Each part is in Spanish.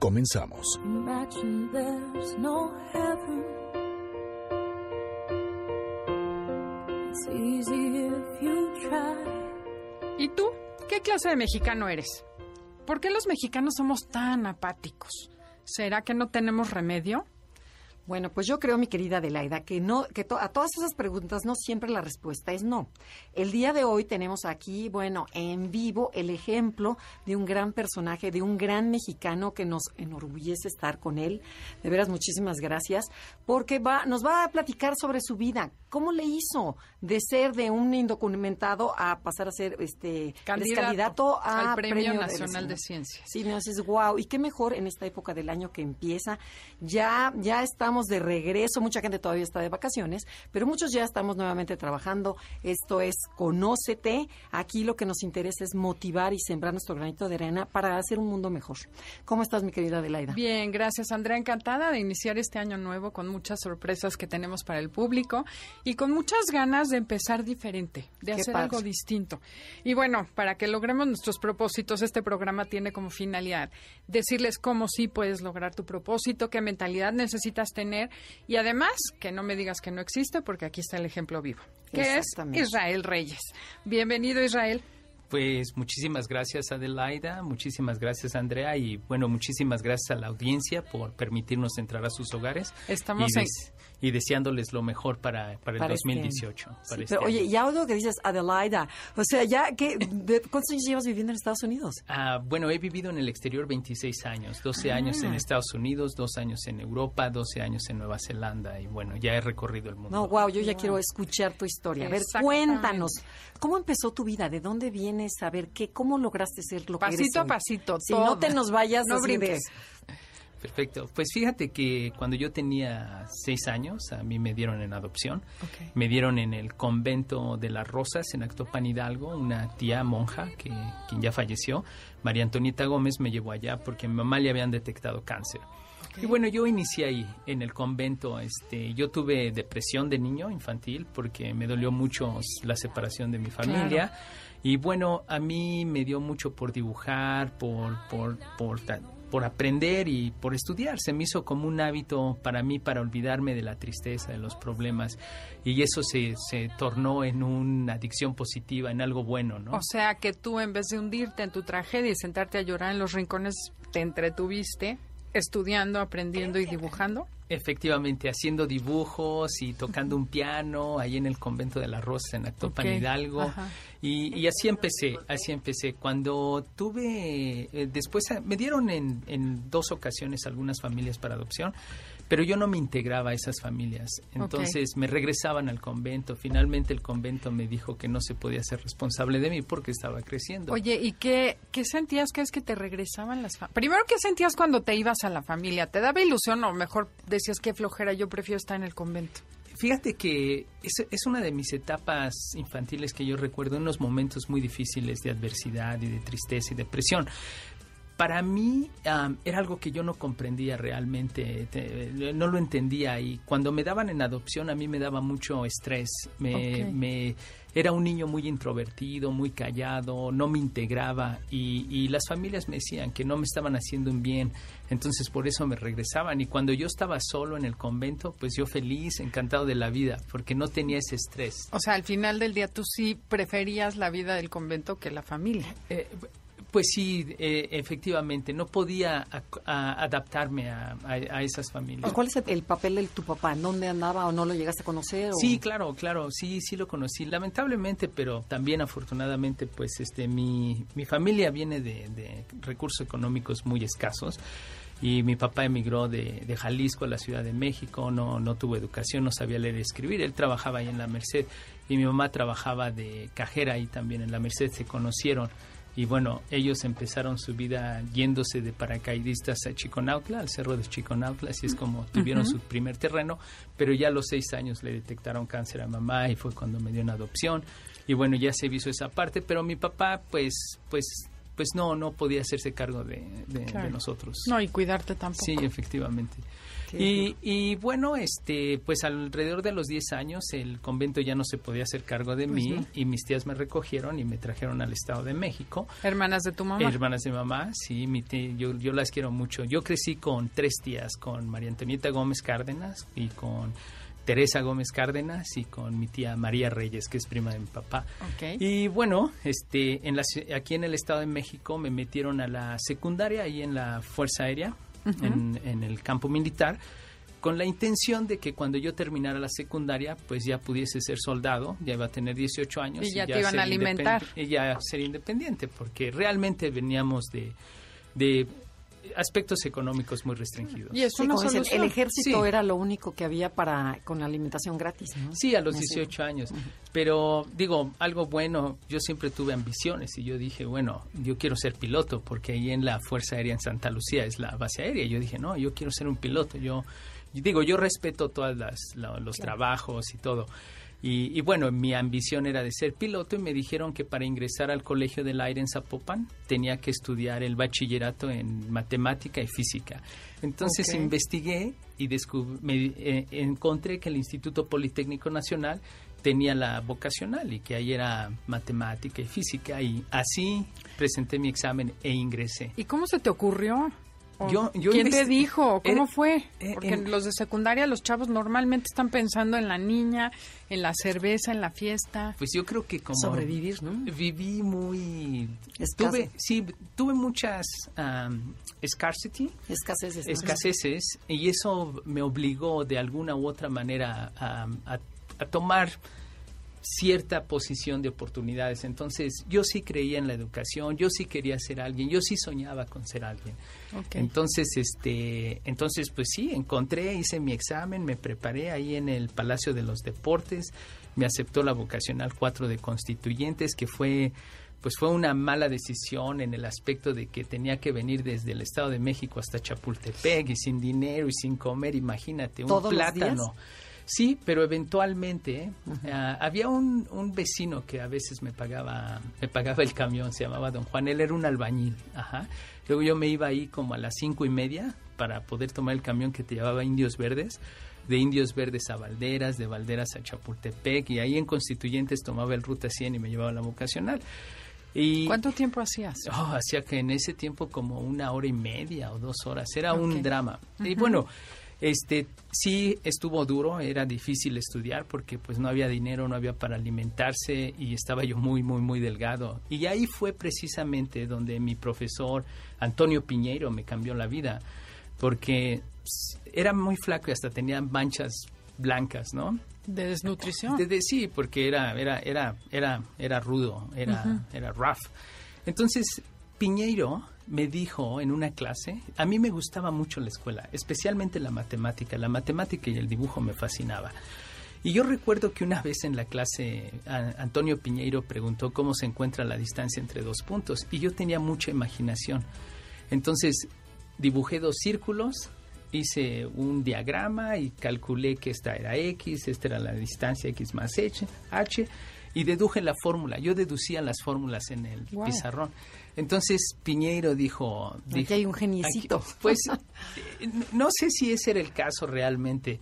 Comenzamos. ¿Y tú? ¿Qué clase de mexicano eres? ¿Por qué los mexicanos somos tan apáticos? ¿Será que no tenemos remedio? Bueno, pues yo creo, mi querida Adelaida, que no, que a todas esas preguntas no siempre la respuesta es no. El día de hoy tenemos aquí, bueno, en vivo el ejemplo de un gran personaje, de un gran mexicano que nos enorgullece estar con él. De veras, muchísimas gracias, porque va, nos va a platicar sobre su vida. ¿Cómo le hizo de ser de un indocumentado a pasar a ser este candidato, al Premio, Nacional de, Ciencias? Sí, me haces wow. Y qué mejor en esta época del año que empieza. Ya, ya estamos de regreso, mucha gente todavía está de vacaciones, pero muchos ya estamos nuevamente trabajando. Esto es Conócete. Aquí lo que nos interesa es motivar y sembrar nuestro granito de arena para hacer un mundo mejor. ¿Cómo estás, mi querida Adelaida? Bien, gracias, Andrea. Encantada de iniciar este año nuevo con muchas sorpresas que tenemos para el público y con muchas ganas de empezar diferente, de hacer algo distinto. Y bueno, para que logremos nuestros propósitos, este programa tiene como finalidad decirles cómo sí puedes lograr tu propósito, qué mentalidad necesitas tener y además que no me digas que no existe porque aquí está el ejemplo vivo, que es Israel Reyes. Bienvenido Israel. Pues muchísimas gracias Adelaida, muchísimas gracias Andrea y bueno, muchísimas gracias a la audiencia por permitirnos entrar a sus hogares. Estamos en y deseándoles lo mejor para, para el 2018. Este pero, oye, ya algo que dices, Adelaida, o sea, ya que, ¿cuántos años llevas viviendo en Estados Unidos? Ah, bueno, he vivido en el exterior 26 años, 12 ah. años en Estados Unidos, 2 años en Europa, 12 años en Nueva Zelanda y bueno, ya he recorrido el mundo. No, wow, yo ya quiero escuchar tu historia. A ver, cuéntanos, ¿cómo empezó tu vida? ¿De dónde vienes? A ver, ¿qué, ¿cómo lograste ser lo que eres Pasito a pasito, Si no te nos vayas, no brinques. Perfecto. Pues fíjate que cuando yo tenía seis años, a mí me dieron en adopción. Me dieron en el convento de las Rosas en Actopan Hidalgo, una tía monja que quien ya falleció, María Antonieta Gómez, me llevó allá porque a mi mamá le habían detectado cáncer. Y bueno, yo inicié ahí en el convento. Este, yo tuve depresión de niño infantil porque me dolió mucho la separación de mi familia. Y bueno, a mí me dio mucho por dibujar, por, por, por por aprender y por estudiar. Se me hizo como un hábito para mí para olvidarme de la tristeza, de los problemas. Y eso se, se tornó en una adicción positiva, en algo bueno, ¿no? O sea que tú en vez de hundirte en tu tragedia y sentarte a llorar en los rincones, te entretuviste estudiando, aprendiendo y dibujando. Efectivamente, haciendo dibujos y tocando un piano ahí en el convento de la Rosa en Actopan Hidalgo. Y, así empecé, así empecé. Cuando tuve, eh, después eh, me dieron en, en dos ocasiones algunas familias para adopción, pero yo no me integraba a esas familias. Entonces me regresaban al convento. Finalmente el convento me dijo que no se podía ser responsable de mí porque estaba creciendo. Oye, ¿y qué, qué sentías que es que te regresaban las familias? Primero, ¿qué sentías cuando te ibas a la familia? ¿Te daba ilusión o mejor decías que flojera, yo prefiero estar en el convento? Fíjate que es, es, una de mis etapas infantiles que yo recuerdo, unos momentos muy difíciles de adversidad y de tristeza y depresión para mí era algo que yo no comprendía realmente, no lo entendía y cuando me daban en adopción a mí me daba mucho estrés, me, era un niño muy introvertido, muy callado, no me integraba y, y, las familias me decían que no me estaban haciendo un bien, entonces por eso me regresaban y cuando yo estaba solo en el convento, pues yo feliz, encantado de la vida, porque no tenía ese estrés. O sea, al final del día tú sí preferías la vida del convento que la familia. Eh, pues sí, eh, efectivamente, no podía adaptarme a, esas familias. ¿Cuál es el papel de tu papá? ¿Dónde andaba o no lo llegaste a conocer? Sí, claro, claro, sí, sí lo conocí. Lamentablemente, pero también afortunadamente, pues este, mi, mi familia viene de, recursos económicos muy escasos y mi papá emigró de, de, Jalisco a la Ciudad de México, no, no tuvo educación, no sabía leer y escribir, él trabajaba ahí en la Merced y mi mamá trabajaba de cajera ahí también en la Merced, se conocieron y bueno, ellos empezaron su vida yéndose de paracaidistas a Chiconautla, al cerro de Chiconautla, así es como tuvieron su primer terreno, pero ya a los seis años le detectaron cáncer a mamá y fue cuando me dio una adopción y bueno, ya se visto esa parte, pero mi papá pues, pues pues no, no podía hacerse cargo de, nosotros. No, y cuidarte tampoco. Sí, efectivamente. Y, y, bueno, este, pues alrededor de los 10 años el convento ya no se podía hacer cargo de mí y mis tías me recogieron y me trajeron al Estado de México. ¿Hermanas de tu mamá? Hermanas de mamá, sí, mi yo, yo las quiero mucho. Yo crecí con tres tías, con María Antonieta Gómez Cárdenas y con Teresa Gómez Cárdenas y con mi tía María Reyes, que es prima de mi papá. Y bueno, este, en la, aquí en el Estado de México me metieron a la secundaria, ahí en la Fuerza Aérea, en, el campo militar, con la intención de que cuando yo terminara la secundaria, pues ya pudiese ser soldado, ya iba a tener 18 años. Y ya, te iban a alimentar. Y ya ser independiente, porque realmente veníamos de, de aspectos económicos muy restringidos. Y eso no el, ejército era lo único que había para con la alimentación gratis, Sí, a los 18 años. Pero digo, algo bueno, yo siempre tuve ambiciones y yo dije, bueno, yo quiero ser piloto porque ahí en la Fuerza Aérea en Santa Lucía es la base aérea. Yo dije, no, yo quiero ser un piloto. Yo, digo, yo respeto todos los trabajos y todo. Y, bueno, mi ambición era de ser piloto y me dijeron que para ingresar al Colegio del Aire en Zapopan tenía que estudiar el bachillerato en matemática y física. Entonces investigué y me, eh, encontré que el Instituto Politécnico Nacional tenía la vocacional y que ahí era matemática y física y así presenté mi examen e ingresé. ¿Y cómo se te ocurrió? ¿Quién te dijo? ¿Cómo fue? Eh, Porque los de secundaria, los chavos normalmente están pensando en la niña, en la cerveza, en la fiesta. Pues yo creo que como... Sobrevivir, ¿no? Viví muy... Tuve, sí, tuve muchas scarcity. Escaseces. Escaseces. Y eso me obligó de alguna u otra manera a tomar cierta posición de oportunidades. Entonces, yo sí creía en la educación, yo sí quería ser alguien, yo sí soñaba con ser alguien. Entonces, este, entonces pues sí, encontré, hice mi examen, me preparé ahí en el Palacio de los Deportes, me aceptó la vocacional 4 de constituyentes, que fue pues fue una mala decisión en el aspecto de que tenía que venir desde el Estado de México hasta Chapultepec y sin dinero y sin comer, imagínate, un plátano. Sí, pero eventualmente ah, había un, un, vecino que a veces me pagaba, me pagaba el camión, se llamaba Don Juan, él era un albañil, ajá. Luego yo me iba ahí como a las cinco y media para poder tomar el camión que te llevaba Indios Verdes, de Indios Verdes a Valderas, de Valderas a Chapultepec, y ahí en Constituyentes tomaba el Ruta 100 y me llevaba a la vocacional. Y, ¿Cuánto tiempo hacías? Oh, hacía que en ese tiempo como una hora y media o dos horas, era un drama. Y bueno, este, sí estuvo duro, era difícil estudiar porque pues no había dinero, no había para alimentarse y estaba yo muy, muy, muy delgado. Y ahí fue precisamente donde mi profesor Antonio Piñeiro me cambió la vida porque era muy flaco y hasta tenía manchas blancas, ¿no? De desnutrición. sí, porque era, era, era, era, era rudo, era, era rough. Entonces, Piñeiro me dijo en una clase, a mí me gustaba mucho la escuela, especialmente la matemática. La matemática y el dibujo me fascinaba. Y yo recuerdo que una vez en la clase Antonio Piñeiro preguntó cómo se encuentra la distancia entre dos puntos y yo tenía mucha imaginación. Entonces dibujé dos círculos, hice un diagrama y calculé que esta era x, esta era la distancia x más h, h y deduje la fórmula. Yo deducía las fórmulas en el pizarrón. Entonces Piñeiro dijo... Aquí hay un geniecito. pues no sé si ese era el caso realmente,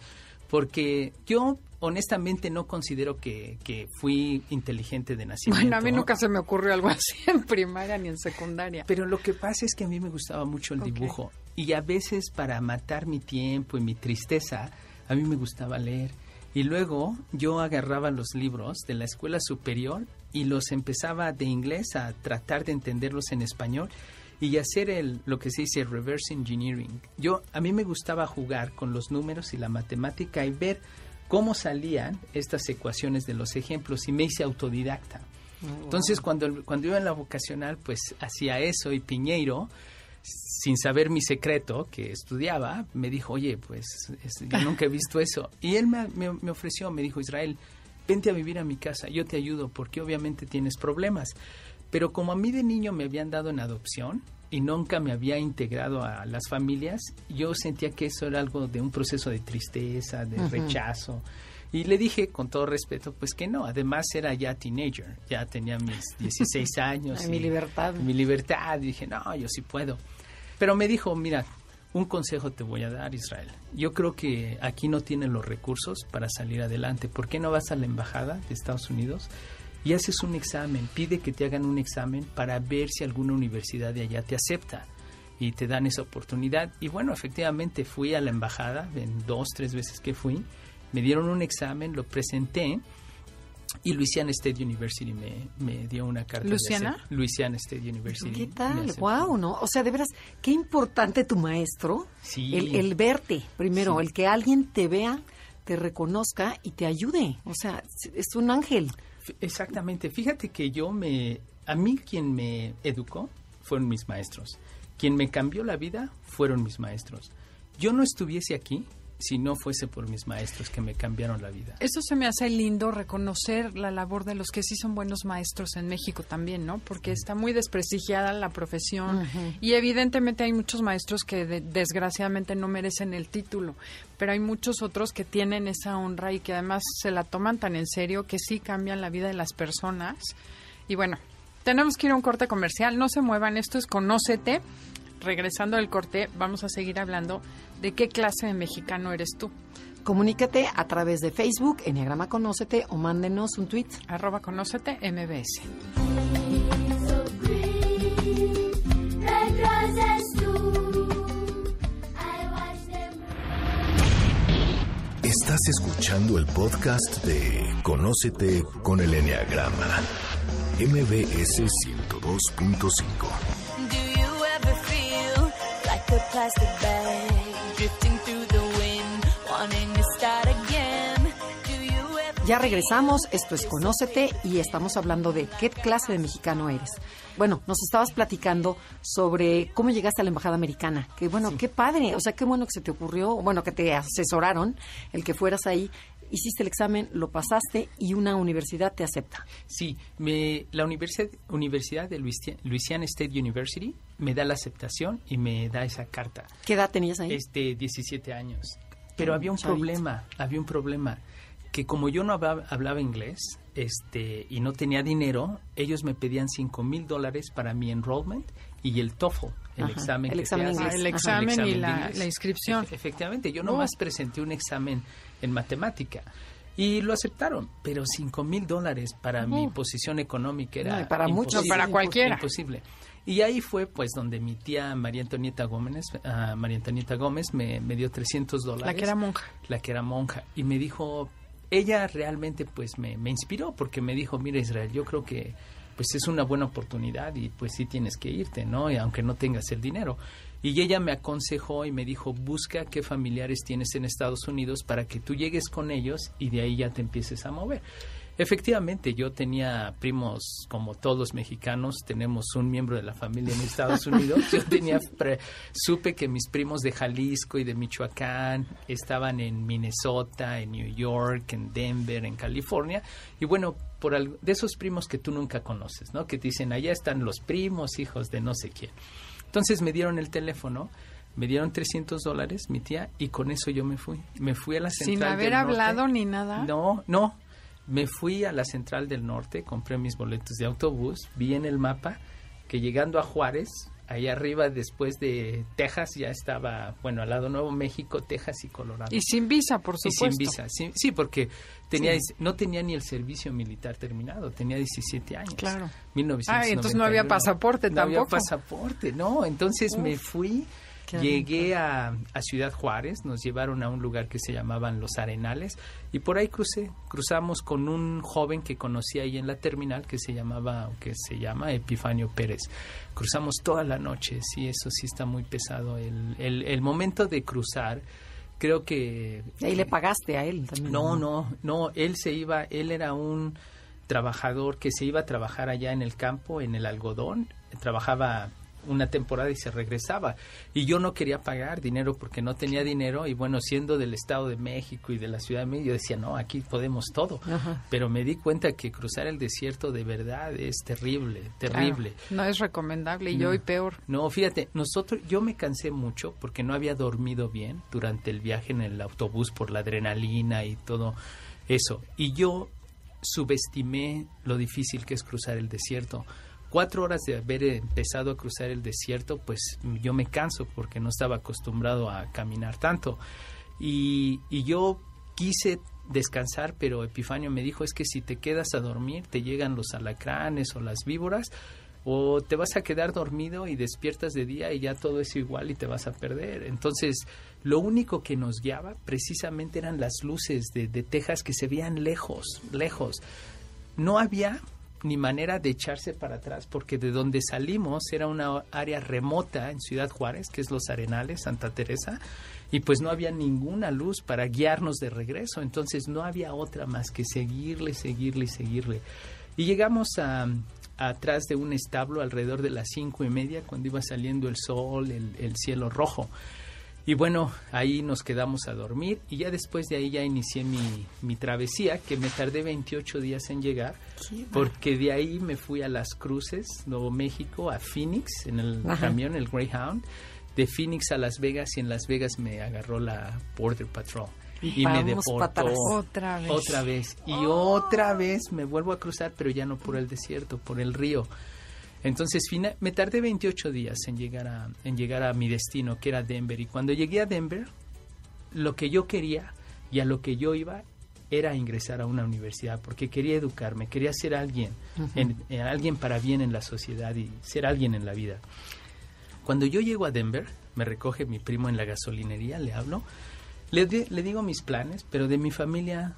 porque yo honestamente no considero que, fui inteligente de nacimiento. Bueno, a mí nunca se me ocurrió algo así en primaria ni en secundaria. Pero lo que pasa es que a mí me gustaba mucho el dibujo y a veces para matar mi tiempo y mi tristeza, a mí me gustaba leer. Y luego yo agarraba los libros de la escuela superior y los empezaba de inglés a tratar de entenderlos en español y hacer el, lo que se dice reverse engineering. Yo, a mí me gustaba jugar con los números y la matemática y ver cómo salían estas ecuaciones de los ejemplos y me hice autodidacta. Oh, Entonces, cuando, cuando iba en la vocacional, pues hacía eso y Piñeiro, sin saber mi secreto que estudiaba, me dijo, oye, pues yo nunca he visto eso. Y él me, me ofreció, me dijo, Israel, vente a vivir a mi casa, yo te ayudo porque obviamente tienes problemas. Pero como a mí de niño me habían dado en adopción y nunca me había integrado a las familias, yo sentía que eso era algo de un proceso de tristeza, de rechazo. Y le dije con todo respeto, pues que no, además era ya teenager, ya tenía mis 16 años. mi libertad. Mi libertad, dije, no, yo sí puedo. Pero me dijo, mira, un consejo te voy a dar, Israel. Yo creo que aquí no tienen los recursos para salir adelante. ¿Por qué no vas a la embajada de Estados Unidos y haces un examen? Pide que te hagan un examen para ver si alguna universidad de allá te acepta y te dan esa oportunidad. Y bueno, efectivamente fui a la embajada, en dos, tres veces que fui, me dieron un examen, lo presenté y Louisiana State University me, me dio una carta. ¿Luisiana? De Louisiana State University. ¿Qué tal? Wow, ¿no? O sea, de veras, qué importante tu maestro. Sí. El, verte, primero, el que alguien te vea, te reconozca y te ayude. O sea, es un ángel. Exactamente. Fíjate que yo me... A mí quien me educó fueron mis maestros. Quien me cambió la vida fueron mis maestros. Yo no estuviese aquí si no fuese por mis maestros que me cambiaron la vida. Eso se me hace lindo reconocer la labor de los que sí son buenos maestros en México también, ¿no? Porque está muy desprestigiada la profesión y evidentemente hay muchos maestros que desgraciadamente no merecen el título, pero hay muchos otros que tienen esa honra y que además se la toman tan en serio que sí cambian la vida de las personas. Y bueno, tenemos que ir a un corte comercial, no se muevan, esto es Conócete regresando al corte, vamos a seguir hablando de qué clase de mexicano eres tú. Comunícate a través de Facebook, Enneagrama Conócete, o mándenos un tweet. Arroba Conócete MBS. Estás escuchando el podcast de Conócete con el Enneagrama, MBS 102.5. Ya regresamos, esto es Conócete y estamos hablando de qué clase de mexicano eres. Bueno, nos estabas platicando sobre cómo llegaste a la embajada americana. Que bueno, qué padre, o sea, qué bueno que se te ocurrió, bueno, que te asesoraron el que fueras ahí hiciste el examen, lo pasaste y una universidad te acepta. Sí, me, la universidad, universidad de Louisiana State University me da la aceptación y me da esa carta. ¿Qué edad tenías ahí? Este, 17 años. Pero había un problema, había un problema que como yo no hablaba, inglés este, y no tenía dinero, ellos me pedían 5 mil dólares para mi enrollment y el TOEFL, el examen. El, examen, el, examen y la, inscripción. efectivamente, yo nomás oh. presenté un examen en matemática. Y lo aceptaron, pero 5 mil dólares para mi posición económica era para muchos, para cualquiera. Imposible. Y ahí fue pues donde mi tía María Antonieta Gómez, uh, María Antonieta Gómez me, me, dio 300 dólares. La que era monja. La que era monja. Y me dijo, ella realmente pues me, me inspiró porque me dijo, mira Israel, yo creo que pues es una buena oportunidad y pues sí tienes que irte, ¿no? Y aunque no tengas el dinero. Y ella me aconsejó y me dijo, busca qué familiares tienes en Estados Unidos para que tú llegues con ellos y de ahí ya te empieces a mover. Efectivamente, yo tenía primos como todos los mexicanos, tenemos un miembro de la familia en Estados Unidos. Yo tenía supe que mis primos de Jalisco y de Michoacán estaban en Minnesota, en New York, en Denver, en California. Y bueno, por de esos primos que tú nunca conoces, ¿no? Que te dicen, allá están los primos, hijos de no sé quién. Entonces me dieron el teléfono me dieron 300 dólares mi tía y con eso yo me fui. Me fui a la central Sin haber hablado ni nada. No, no. Me fui a la Central del Norte, compré mis boletos de autobús, vi en el mapa que llegando a Juárez, ahí arriba después de Texas ya estaba, bueno, al lado Nuevo México, Texas y Colorado. Y sin visa, por supuesto. Y sin visa, sí, porque tenía no tenía ni el servicio militar terminado, tenía 17 años. Claro. 1991. Ah, entonces no había pasaporte tampoco. No había pasaporte, no, entonces me fui Llegué a, Ciudad Juárez, nos llevaron a un lugar que se llamaban Los Arenales y por ahí crucé, cruzamos con un joven que conocí ahí en la terminal que se llamaba, que se llama Epifanio Pérez. Cruzamos toda la noche, sí, eso sí está muy pesado. El, el, momento de cruzar, creo que... ¿Y le pagaste a él también? No, no, no, él se iba, él era un trabajador que se iba a trabajar allá en el campo, en el algodón, trabajaba una temporada y se regresaba. Y yo no quería pagar dinero porque no tenía dinero y bueno, siendo del Estado de México y de la Ciudad de México, yo decía, no, aquí podemos todo. Pero me di cuenta que cruzar el desierto de verdad es terrible, terrible. no es recomendable y hoy peor. No, fíjate, nosotros, yo me cansé mucho porque no había dormido bien durante el viaje en el autobús por la adrenalina y todo eso. Y yo subestimé lo difícil que es cruzar el desierto cuatro horas de haber empezado a cruzar el desierto, pues yo me canso porque no estaba acostumbrado a caminar tanto. Y, yo quise descansar, pero Epifanio me dijo, es que si te quedas a dormir, te llegan los alacranes o las víboras, o te vas a quedar dormido y despiertas de día y ya todo es igual y te vas a perder. Entonces, lo único que nos guiaba precisamente eran las luces de, de Texas que se veían lejos, lejos. No había ni manera de echarse para atrás, porque de donde salimos era una área remota en Ciudad Juárez, que es Los Arenales, Santa Teresa, y pues no había ninguna luz para guiarnos de regreso, entonces no había otra más que seguirle, seguirle seguirle. Y llegamos a, atrás de un establo alrededor de las cinco y media, cuando iba saliendo el sol, el cielo rojo. Y bueno, ahí nos quedamos a dormir y ya después de ahí ya inicié mi, mi travesía, que me tardé 28 días en llegar, porque de ahí me fui a Las Cruces, Nuevo México, a Phoenix, en el camión, el Greyhound, de Phoenix a Las Vegas y en Las Vegas me agarró la Border Patrol. Y, me deportó otra vez. Otra vez. Y otra vez me vuelvo a cruzar, pero ya no por el desierto, por el río. Entonces me tardé 28 días en llegar, a, en llegar a mi destino, que era Denver. Y cuando llegué a Denver, lo que yo quería y a lo que yo iba era ingresar a una universidad, porque quería educarme, quería ser alguien, eh, alguien para bien en la sociedad y ser alguien en la vida. Cuando yo llego a Denver, me recoge mi primo en la gasolinería, le hablo, le, le digo mis planes, pero de mi familia,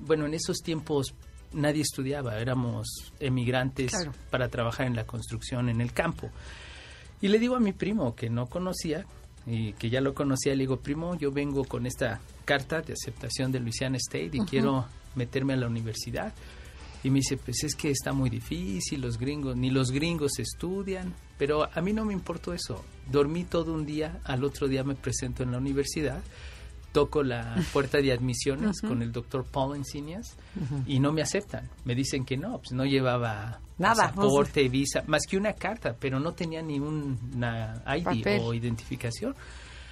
bueno, en esos tiempos nadie estudiaba, éramos emigrantes para trabajar en la construcción en el campo. Y le digo a mi primo que no conocía y que ya lo conocía, le digo, primo, yo vengo con esta carta de aceptación de Louisiana State y quiero meterme a la universidad. Y me dice, pues es que está muy difícil, los gringos, ni los gringos estudian, pero a mí no me importó eso. Dormí todo un día, al otro día me presento en la universidad toco la puerta de admisiones con el doctor Paul Encinias y no me aceptan. Me dicen que no, pues no llevaba Nada, pasaporte, visa, más que una carta, pero no tenía ni una ID o identificación.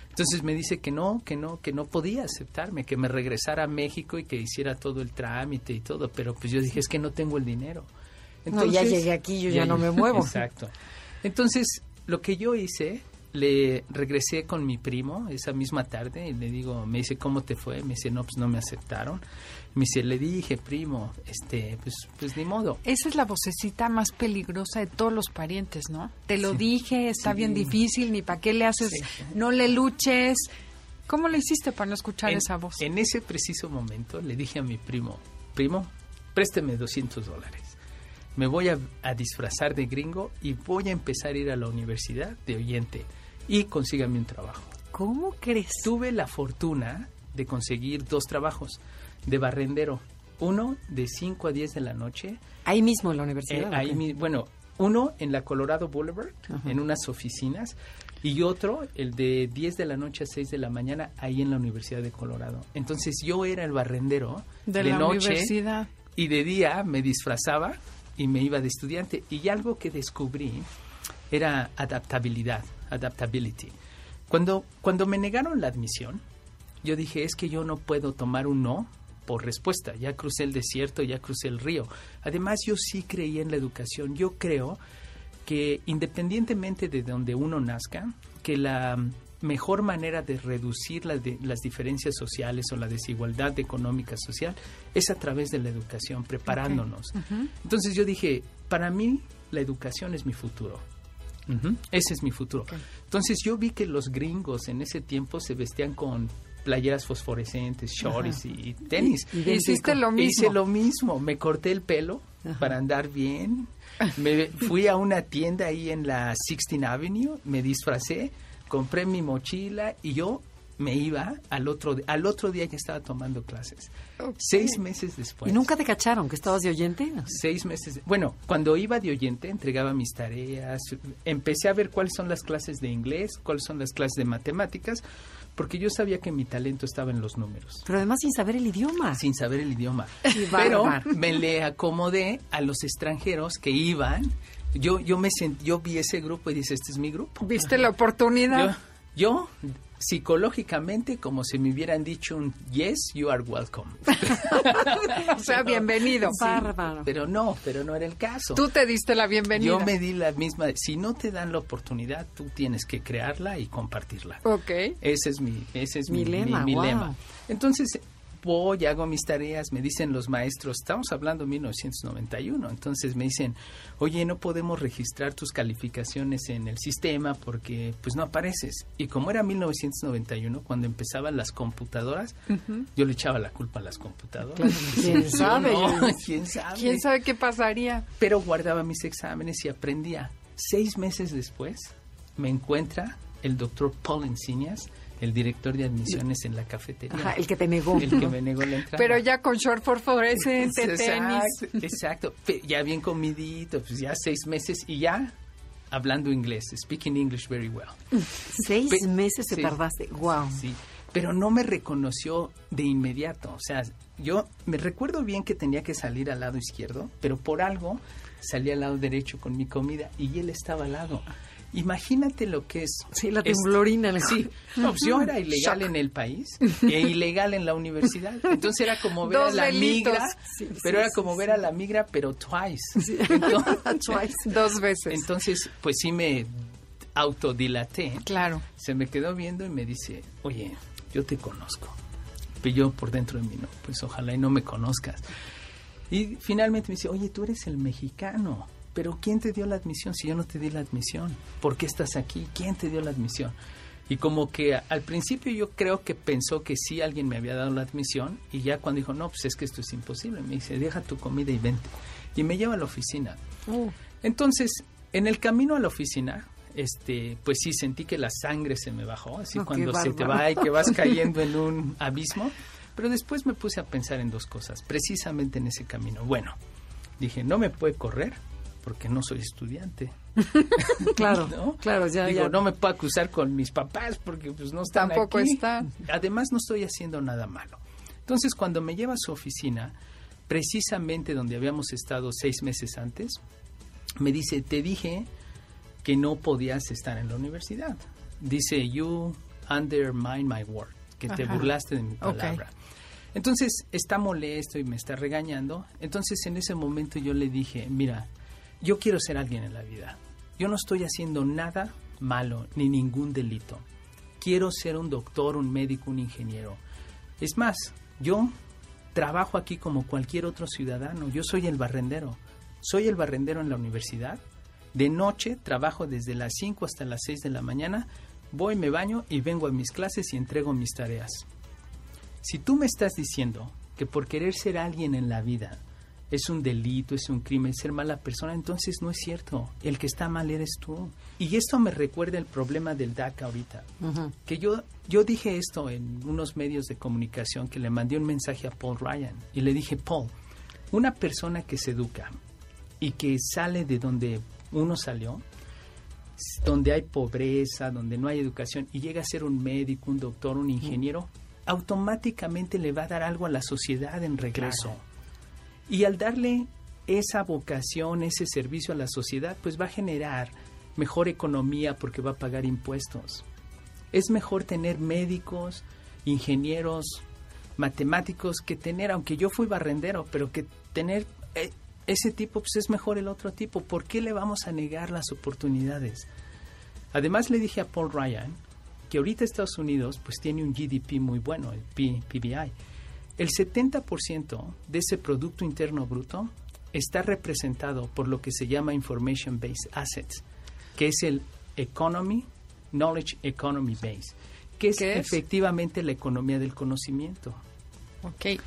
Entonces me dice que no, que no, que no podía aceptarme, que me regresara a México y que hiciera todo el trámite y todo, pero pues yo dije, es que no tengo el dinero. Entonces, no, ya llegué aquí, yo ya, no me muevo. Exacto. Entonces, lo que yo hice le regresé con mi primo esa misma tarde y le digo, me dice, ¿cómo te fue? Me dice, no, pues no me aceptaron. Me dice, le dije, primo, este, pues, pues ni modo. Esa es la vocecita más peligrosa de todos los parientes, ¿no? Te lo dije, está bien difícil, ni para qué le haces, no le luches. ¿Cómo le hiciste para no escuchar esa voz? En ese preciso momento le dije a mi primo, primo, présteme 200 dólares. Me voy a, a disfrazar de gringo y voy a empezar a ir a la universidad de oyente y consígame un trabajo. ¿Cómo crees? Tuve la fortuna de conseguir dos trabajos de barrendero. Uno de 5 a 10 de la noche. Ahí mismo en la universidad. Eh, ahí, bueno, uno en la Colorado Boulevard, en unas oficinas, y otro, el de 10 de la noche a 6 de la mañana, ahí en la Universidad de Colorado. Entonces yo era el barrendero de, la noche universidad. y de día me disfrazaba y me iba de estudiante. Y algo que descubrí era adaptabilidad adaptability. Cuando, cuando me negaron la admisión, yo dije, es que yo no puedo tomar un no por respuesta. Ya crucé el desierto, ya crucé el río. Además, yo sí creía en la educación. Yo creo que independientemente de donde uno nazca, que la mejor manera de reducir las, las diferencias sociales o la desigualdad económica social es a través de la educación, preparándonos. Entonces yo dije, para mí la educación es mi futuro. Ese es mi futuro. Entonces yo vi que los gringos en ese tiempo se vestían con playeras fosforescentes, shorts y, tenis. Y, hiciste lo mismo. Hice lo mismo. Me corté el pelo para andar bien. Me fui a una tienda ahí en la 16th Avenue, me disfracé, compré mi mochila y yo me iba al otro al otro día ya estaba tomando clases. Seis meses después. ¿Y nunca te cacharon que estabas de oyente? Seis meses. Bueno, cuando iba de oyente entregaba mis tareas, empecé a ver cuáles son las clases de inglés, cuáles son las clases de matemáticas, porque yo sabía que mi talento estaba en los números. Pero además sin saber el idioma. Sin saber el idioma. Pero me le acomodé a los extranjeros que iban. Yo yo me yo vi ese grupo y dije, este es mi grupo. ¿Viste la oportunidad? yo psicológicamente como si me hubieran dicho un yes, you are welcome. o sea, bienvenido. pero no, pero no era el caso. Tú te diste la bienvenida. Yo me di la misma. Si no te dan la oportunidad, tú tienes que crearla y compartirla. Ok. Ese es mi, ese es mi, lema. Mi, lema. Entonces, voy, hago mis tareas, me dicen los maestros, estamos hablando de 1991, entonces me dicen, oye, no podemos registrar tus calificaciones en el sistema porque pues no apareces. Y como era 1991, cuando empezaban las computadoras, yo le echaba la culpa a las computadoras. ¿Quién sabe? ¿Quién sabe? ¿Quién sabe qué pasaría? Pero guardaba mis exámenes y aprendía. Seis meses después me encuentra el doctor Paul Encinias, el director de admisiones en la cafetería. Ajá, el que te negó. El que me negó la entrada. Pero ya con short for fluorescente, tenis. Exacto, ya bien comidito, pues ya seis meses y ya hablando inglés, speaking English very well. Seis meses te tardaste, wow. Sí, pero no me reconoció de inmediato, o sea, yo me recuerdo bien que tenía que salir al lado izquierdo, pero por algo salí al lado derecho con mi comida y él estaba al lado. Imagínate lo que es. Sí, la temblorina. sí, no, yo era ilegal en el país e ilegal en la universidad. Entonces era como ver a la migra, pero era como ver a la migra, pero twice. twice. Dos veces. Entonces, pues sí me autodilaté. Claro. Se me quedó viendo y me dice, oye, yo te conozco. Pero yo por dentro de mí, no, pues ojalá y no me conozcas. Y finalmente me dice, oye, tú eres el mexicano pero ¿quién te dio la admisión si yo no te di la admisión? ¿Por qué estás aquí? ¿Quién te dio la admisión? Y como que al principio yo creo que pensó que sí alguien me había dado la admisión y ya cuando dijo, no, pues es que esto es imposible, me dice, deja tu comida y vente. Y me lleva a la oficina. Uh. Entonces, en el camino a la oficina, este, pues sí sentí que la sangre se me bajó, así cuando se te va y que vas cayendo en un abismo. Pero después me puse a pensar en dos cosas, precisamente en ese camino. Bueno, dije, no me puede correr, porque no soy estudiante. claro, claro, ya, Digo, no me puedo acusar con mis papás porque pues no están Tampoco están. Además no estoy haciendo nada malo. Entonces cuando me lleva a su oficina, precisamente donde habíamos estado seis meses antes, me dice, te dije que no podías estar en la universidad. Dice, you undermine my word, que te burlaste de mi palabra. Entonces está molesto y me está regañando. Entonces en ese momento yo le dije, mira, yo quiero ser alguien en la vida. Yo no estoy haciendo nada malo ni ningún delito. Quiero ser un doctor, un médico, un ingeniero. Es más, yo trabajo aquí como cualquier otro ciudadano. Yo soy el barrendero. Soy el barrendero en la universidad. De noche trabajo desde las 5 hasta las 6 de la mañana. Voy, me baño y vengo a mis clases y entrego mis tareas. Si tú me estás diciendo que por querer ser alguien en la vida es un delito, es un crimen, ser mala persona, entonces no es cierto. El que está mal eres tú. Y esto me recuerda el problema del DACA ahorita. Que yo, yo dije esto en unos medios de comunicación que le mandé un mensaje a Paul Ryan y le dije, Paul, una persona que se educa y que sale de donde uno salió, donde hay pobreza, donde no hay educación, y llega a ser un médico, un doctor, un ingeniero, automáticamente le va a dar algo a la sociedad en regreso. Y al darle esa vocación, ese servicio a la sociedad, pues va a generar mejor economía porque va a pagar impuestos. Es mejor tener médicos, ingenieros, matemáticos que tener, aunque yo fui barrendero, pero que tener eh, ese tipo, pues es mejor el otro tipo. ¿Por qué le vamos a negar las oportunidades? Además le dije a Paul Ryan que ahorita Estados Unidos pues tiene un GDP muy bueno, el PBI el 70% de ese Producto Interno Bruto está representado por lo que se llama Information Based Assets, que es el Economy, Knowledge Economy Base, que es, efectivamente la economía del conocimiento. Ok.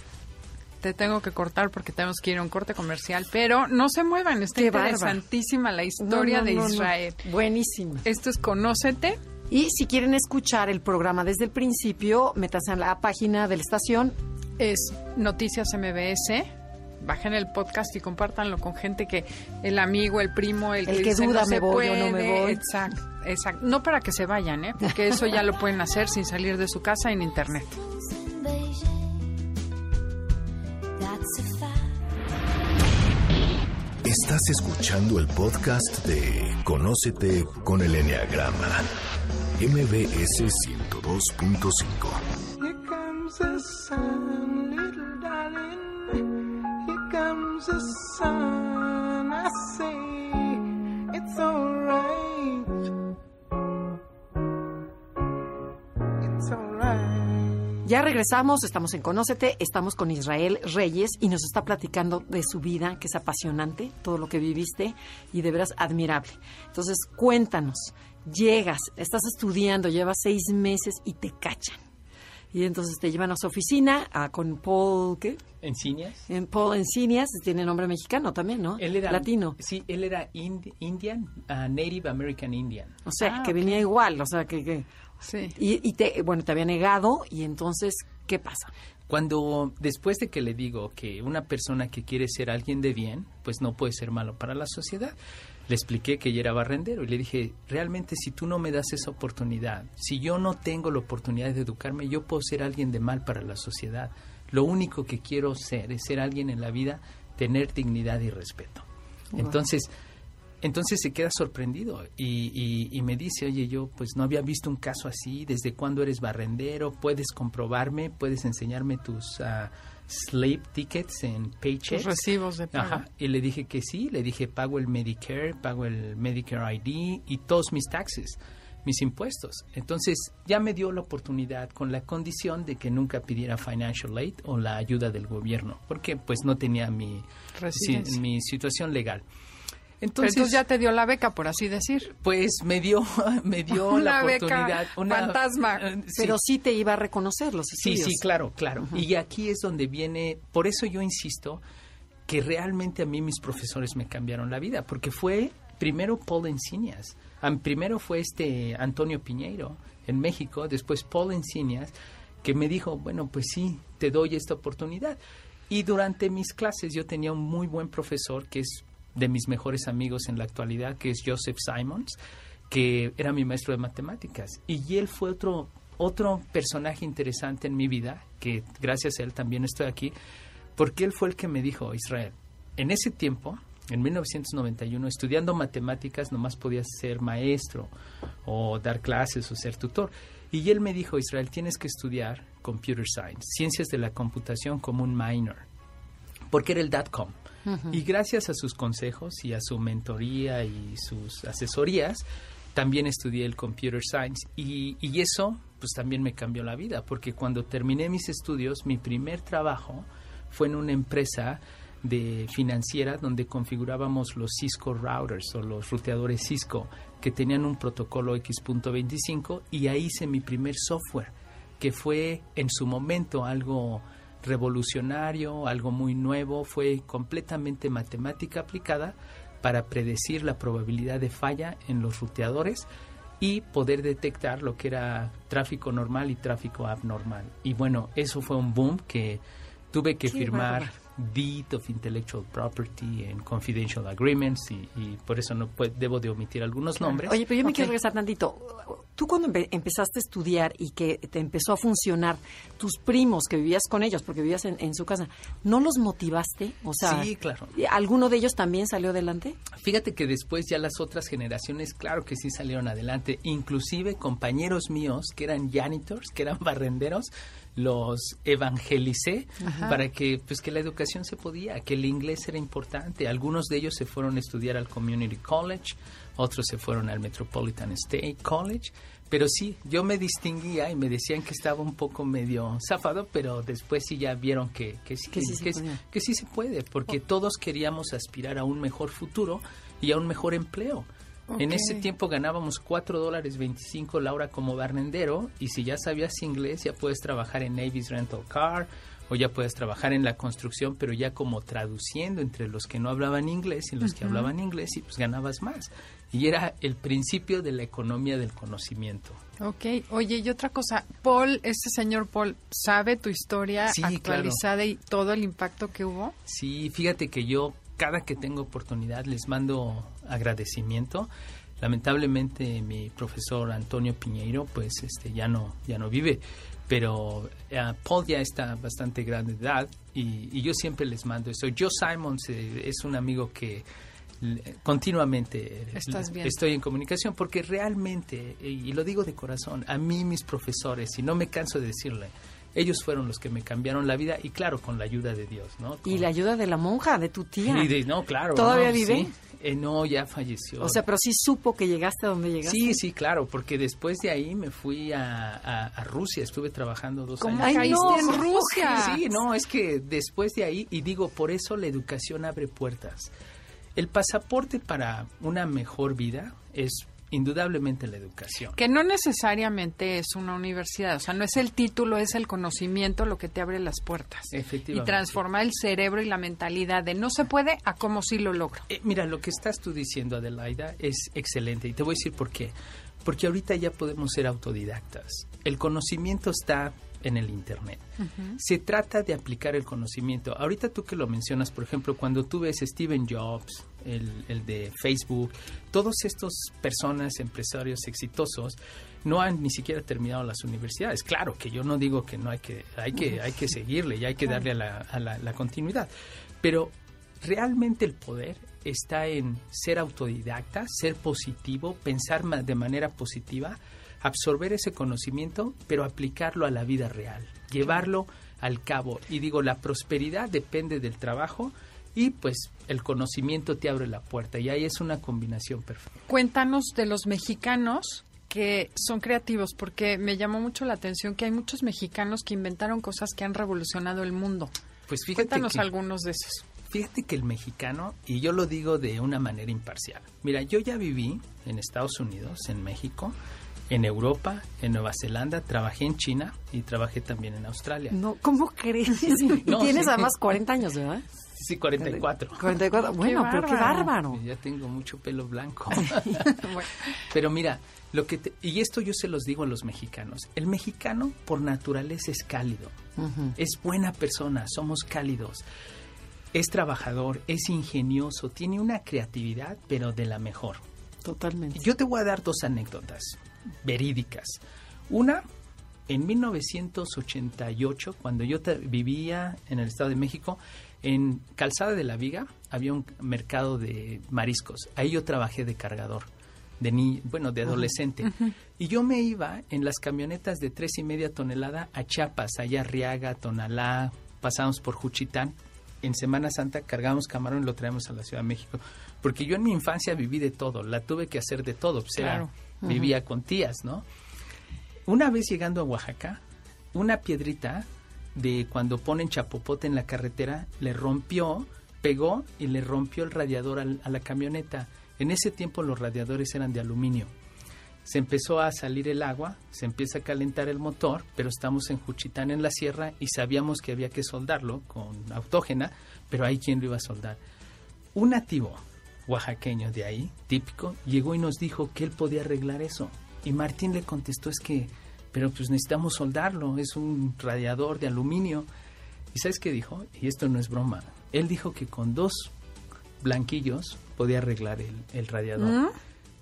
Te tengo que cortar porque tenemos que ir a un corte comercial, pero no se muevan, está interesantísima la historia de Israel. Buenísima. Esto es Conócete Y si quieren escuchar el programa desde el principio, métanse a la página de la estación. Es Noticias MBS. Bajen el podcast y compártanlo con gente que el amigo, el primo, el, que, duda me voy o no me voy. Exacto, exacto. No para que se vayan, ¿eh? porque eso ya lo pueden hacer sin salir de su casa en internet. Estás escuchando el podcast de Conócete con el Enneagrama, MBS 102.5. It's. Ya regresamos, estamos en Conócete, estamos con Israel Reyes y nos está platicando de su vida, que es apasionante, todo lo que viviste y de veras admirable. Entonces, cuéntanos, llegas, estás estudiando, llevas seis meses y te cachan. Y entonces te llevan a su oficina con Paul, ¿qué? Encinias. En Paul Encinias, tiene nombre mexicano también, ¿no? Él era, Latino. Sí, él era Indian, uh, Native American Indian. O sea, ah, que venía igual, o sea, que... sí. Y, y, te, bueno, te había negado, y entonces, ¿qué pasa? Cuando, después de que le digo que una persona que quiere ser alguien de bien, pues no puede ser malo para la sociedad, le expliqué que ella era barrendero y le dije, realmente si tú no me das esa oportunidad, si yo no tengo la oportunidad de educarme, yo puedo ser alguien de mal para la sociedad. Lo único que quiero ser es ser alguien en la vida, tener dignidad y respeto. Entonces, entonces se queda sorprendido y, y, me dice, oye, yo pues no había visto un caso así, ¿desde cuándo eres barrendero? ¿Puedes comprobarme? ¿Puedes enseñarme tus... Uh, sleep tickets en paychecks. recibos de pago. Y le dije que sí, le dije pago el Medicare, pago el Medicare ID y todos mis taxes, mis impuestos. Entonces ya me dio la oportunidad con la condición de que nunca pidiera financial aid o la ayuda del gobierno, porque pues no tenía mi, mi situación legal. Entonces, ya te dio la beca, por así decir. Pues me dio, me dio la oportunidad. Beca una fantasma. Eh, Pero sí te iba a reconocer los estudios. Sí, sí, claro, claro. Y aquí es donde viene, por eso yo insisto que realmente a mí mis profesores me cambiaron la vida, porque fue primero Paul Encinias, primero fue este Antonio Piñeiro en México, después Paul Encinias, que me dijo, bueno, pues sí, te doy esta oportunidad. Y durante mis clases yo tenía un muy buen profesor que es de mis mejores amigos en la actualidad, que es Joseph Simons, que era mi maestro de matemáticas. Y él fue otro, otro personaje interesante en mi vida, que gracias a él también estoy aquí, porque él fue el que me dijo, Israel, en ese tiempo, en 1991, estudiando matemáticas, nomás podías ser maestro o dar clases o ser tutor. Y él me dijo, Israel, tienes que estudiar Computer Science, ciencias de la computación como un minor, porque era el dot-com. Y gracias a sus consejos y a su mentoría y sus asesorías, también estudié el Computer Science y, y, eso pues también me cambió la vida, porque cuando terminé mis estudios, mi primer trabajo fue en una empresa de financiera donde configurábamos los Cisco routers o los ruteadores Cisco que tenían un protocolo X.25 y ahí hice mi primer software que fue en su momento algo revolucionario, algo muy nuevo, fue completamente matemática aplicada para predecir la probabilidad de falla en los ruteadores y poder detectar lo que era tráfico normal y tráfico abnormal. Y bueno, eso fue un boom que tuve que firmar deed of intellectual property en confidential agreements y, por eso no debo de omitir algunos nombres. Oye, pero yo me quiero regresar tantito. Tú cuando empezaste a estudiar y que te empezó a funcionar, tus primos que vivías con ellos, porque vivías en, su casa, ¿no los motivaste? O sea, sí, claro. ¿Alguno de ellos también salió adelante? Fíjate que después ya las otras generaciones, claro que sí salieron adelante. Inclusive compañeros míos que eran janitors, que eran barrenderos, los evangelicé para que pues que la educación se podía, que el inglés era importante. Algunos de ellos se fueron a estudiar al Community College, otros se fueron al Metropolitan State College, pero sí, yo me distinguía y me decían que estaba un poco medio zafado, pero después sí ya vieron que, que, sí, que, que sí se puede, porque todos queríamos aspirar a un mejor futuro y a un mejor empleo. En ese tiempo ganábamos 4 dólares 25 la hora como barrendero y si ya sabías inglés ya puedes trabajar en Navy's Rental Car o ya puedes trabajar en la construcción pero ya como traduciendo entre los que no hablaban inglés y los que hablaban inglés y pues ganabas más. y era el principio de la economía del conocimiento. Ok, oye, y otra cosa, Paul, este señor Paul, ¿sabe tu historia actualizada y todo el impacto que hubo? Sí, fíjate que yo cada que tengo oportunidad les mando agradecimiento. Lamentablemente mi profesor Antonio Piñeiro pues este ya no ya no vive, pero eh, Paul ya está bastante grande de edad y, yo siempre les mando eso. Joe Simons eh, es un amigo que continuamente estoy en comunicación porque realmente, y lo digo de corazón, a mí mis profesores, y no me canso de decirle, ellos fueron los que me cambiaron la vida y claro, con la ayuda de Dios, ¿no? Y la ayuda de la monja, de tu tía. Y de, no, claro. ¿Todavía vive? Eh, no, ya falleció. O sea, pero sí supo que llegaste a donde llegaste. Sí, sí, claro, porque después de ahí me fui a, Rusia, estuve trabajando dos ¿Cómo años. caíste en Rusia? Sí, no, es que después de ahí, y digo, por eso la educación abre puertas. El pasaporte para una mejor vida es indudablemente la educación. Que no necesariamente es una universidad, o sea, no es el título, es el conocimiento lo que te abre las puertas. Efectivamente. Y transformar el cerebro y la mentalidad de no se puede a como si lo logro. Eh, mira, lo que estás tú diciendo, Adelaida, es excelente y te voy a decir por qué. Porque ahorita ya podemos ser autodidactas. El conocimiento está en el Internet. Se trata de aplicar el conocimiento. Ahorita tú que lo mencionas, por ejemplo, cuando tú ves Steven Jobs, el, de Facebook, todos estos personas, empresarios exitosos, no han ni siquiera terminado las universidades. Claro que yo no digo que no hay que, hay que, hay que seguirle y hay que darle a la, a la continuidad, pero realmente el poder está en ser autodidacta, ser positivo, pensar de manera positiva, absorber ese conocimiento, pero aplicarlo a la vida real, llevarlo al cabo. Y digo, la prosperidad depende del trabajo y pues el conocimiento te abre la puerta y ahí es una combinación perfecta. Cuéntanos de los mexicanos que son creativos, porque me llamó mucho la atención que hay muchos mexicanos que inventaron cosas que han revolucionado el mundo. Pues fíjate Cuéntanos algunos de esos. Fíjate que el mexicano, y yo lo digo de una manera imparcial, mira, yo ya viví en Estados Unidos, en México, en Europa, en Nueva Zelanda, trabajé en China y trabajé también en Australia. No, ¿cómo crees? tienes además 40 años, ¿verdad? Sí, 44. 44. Bueno, pero qué bárbaro. Ya tengo mucho pelo blanco. Pero mira, lo que y esto yo se los digo a los mexicanos. El mexicano por naturaleza es cálido. Es buena persona, somos cálidos. Es trabajador, es ingenioso, tiene una creatividad, pero de la mejor. Totalmente. Yo te voy a dar dos anécdotas verídicas. Una, en 1988, cuando yo vivía en el Estado de México, en Calzada de la Viga había un mercado de mariscos. Ahí yo trabajé de cargador, de ni bueno, de adolescente. Y yo me iba en las camionetas de tres y media tonelada a Chiapas, allá Riaga, Tonalá, pasamos por Juchitán. En Semana Santa cargamos camarón y lo traemos a la Ciudad de México. Porque yo en mi infancia viví de todo, la tuve que hacer de todo. Pues claro vivía con tías, ¿no? Una vez llegando a Oaxaca, una piedrita de cuando ponen chapopote en la carretera le rompió, pegó y le rompió el radiador a la camioneta. En ese tiempo los radiadores eran de aluminio. Se empezó a salir el agua, se empieza a calentar el motor, pero estamos en Juchitán en la sierra y sabíamos que había que soldarlo con autógena, pero hay quien lo iba a soldar. Un nativo oaxaqueño de ahí, típico, llegó y nos dijo que él podía arreglar eso. Y Martín le contestó, es que, pero pues necesitamos soldarlo, es un radiador de aluminio. ¿Y sabes qué dijo? Y esto no es broma. Él dijo que con dos blanquillos podía arreglar el, radiador. ¿Mm?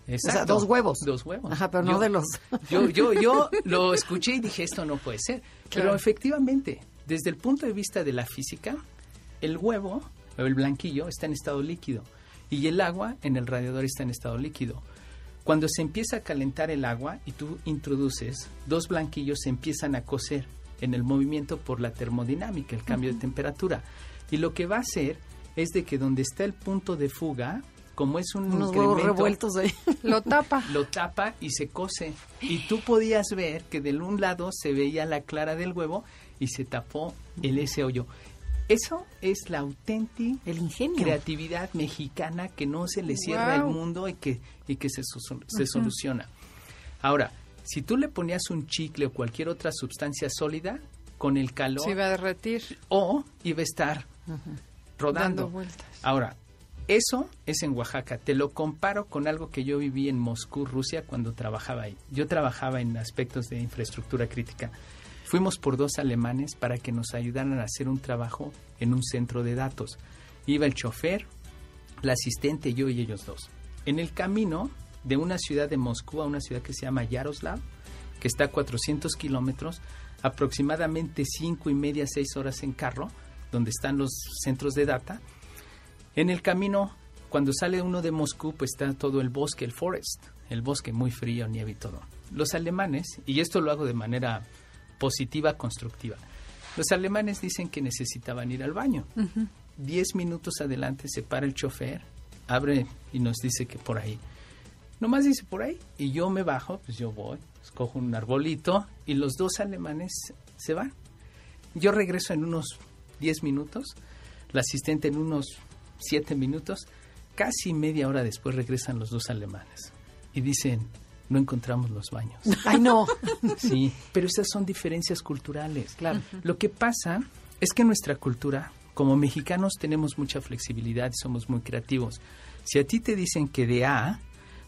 Exacto. O sea, dos huevos. Dos huevos. Ajá, pero no de los... yo, yo, yo lo escuché y dije, esto no puede ser. Pero efectivamente, desde el punto de vista de la física, el huevo, o el blanquillo, está en estado líquido y el agua en el radiador está en estado líquido. Cuando se empieza a calentar el agua y tú introduces, dos blanquillos se empiezan a cocer en el movimiento por la termodinámica, el cambio de temperatura. Y lo que va a hacer es de que donde está el punto de fuga, como es un Unos revueltos ahí. lo tapa. Lo tapa y se cose. Y tú podías ver que del un lado se veía la clara del huevo y se tapó el ese hoyo. Eso es la auténtica creatividad mexicana que no se le cierra al mundo y que, y que se, se soluciona. Ahora, si tú le ponías un chicle o cualquier otra sustancia sólida, con el calor... Se iba a derretir. O iba a estar rodando. Dando vueltas. Ahora, Eso es en Oaxaca. Te lo comparo con algo que yo viví en Moscú, Rusia, cuando trabajaba ahí. Yo trabajaba en aspectos de infraestructura crítica. Fuimos por dos alemanes para que nos ayudaran a hacer un trabajo en un centro de datos. Iba el chofer, la asistente, yo y ellos dos. En el camino de una ciudad de Moscú a una ciudad que se llama Yaroslav, que está a 400 kilómetros, aproximadamente cinco y media, seis horas en carro, donde están los centros de data. En el camino, cuando sale uno de Moscú, pues está todo el bosque, el forest, el bosque muy frío, nieve y todo. Los alemanes, y esto lo hago de manera positiva, constructiva, los alemanes dicen que necesitaban ir al baño. Diez minutos adelante se para el chofer, abre y nos dice que por ahí. Nomás dice por ahí. Y yo me bajo, pues yo voy, escojo un arbolito y los dos alemanes se van. Yo regreso en unos 10 minutos, la asistente en unos 7 minutos, casi media hora después regresan los dos alemanes y dicen, no encontramos los baños. Ay, no. Sí, pero esas son diferencias culturales. Claro. Lo que pasa es que nuestra cultura, como mexicanos, tenemos mucha flexibilidad y somos muy creativos. Si a ti te dicen que de A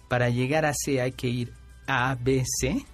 para llegar a C hay que ir A, B, C,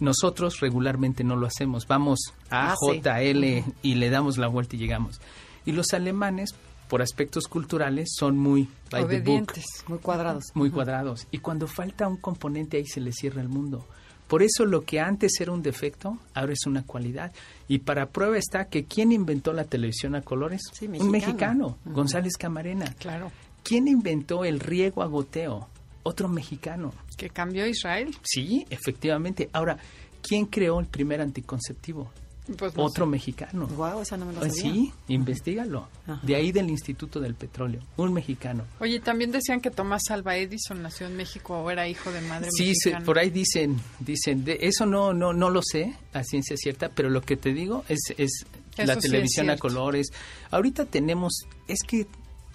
nosotros regularmente no lo hacemos. Vamos a, J, L y le damos la vuelta y llegamos. Y los alemanes, por aspectos culturales, son muy obedientes, muy cuadrados. Muy cuadrados. Y cuando falta un componente ahí se les cierra el mundo. Por eso lo que antes era un defecto, ahora es una cualidad. Y para prueba está que ¿quién inventó la televisión a colores? Un mexicano, González Camarena. Claro. ¿Quién inventó el riego a goteo? Otro mexicano. ¿Que cambió Israel? Sí, efectivamente. Ahora, ¿quién creó el primer anticonceptivo? Pues Otro mexicano. Wow, esa no me lo pues sabía. Sí, investigalo. De ahí del Instituto del Petróleo, un mexicano. Oye, también decían que Tomás Alva Edison nació en México o era hijo de madre sí, mexicana. Sí, por ahí dicen, dicen, de, eso no, no, no lo sé a ciencia cierta, pero lo que te digo es, es la televisión a colores. Ahorita tenemos, es que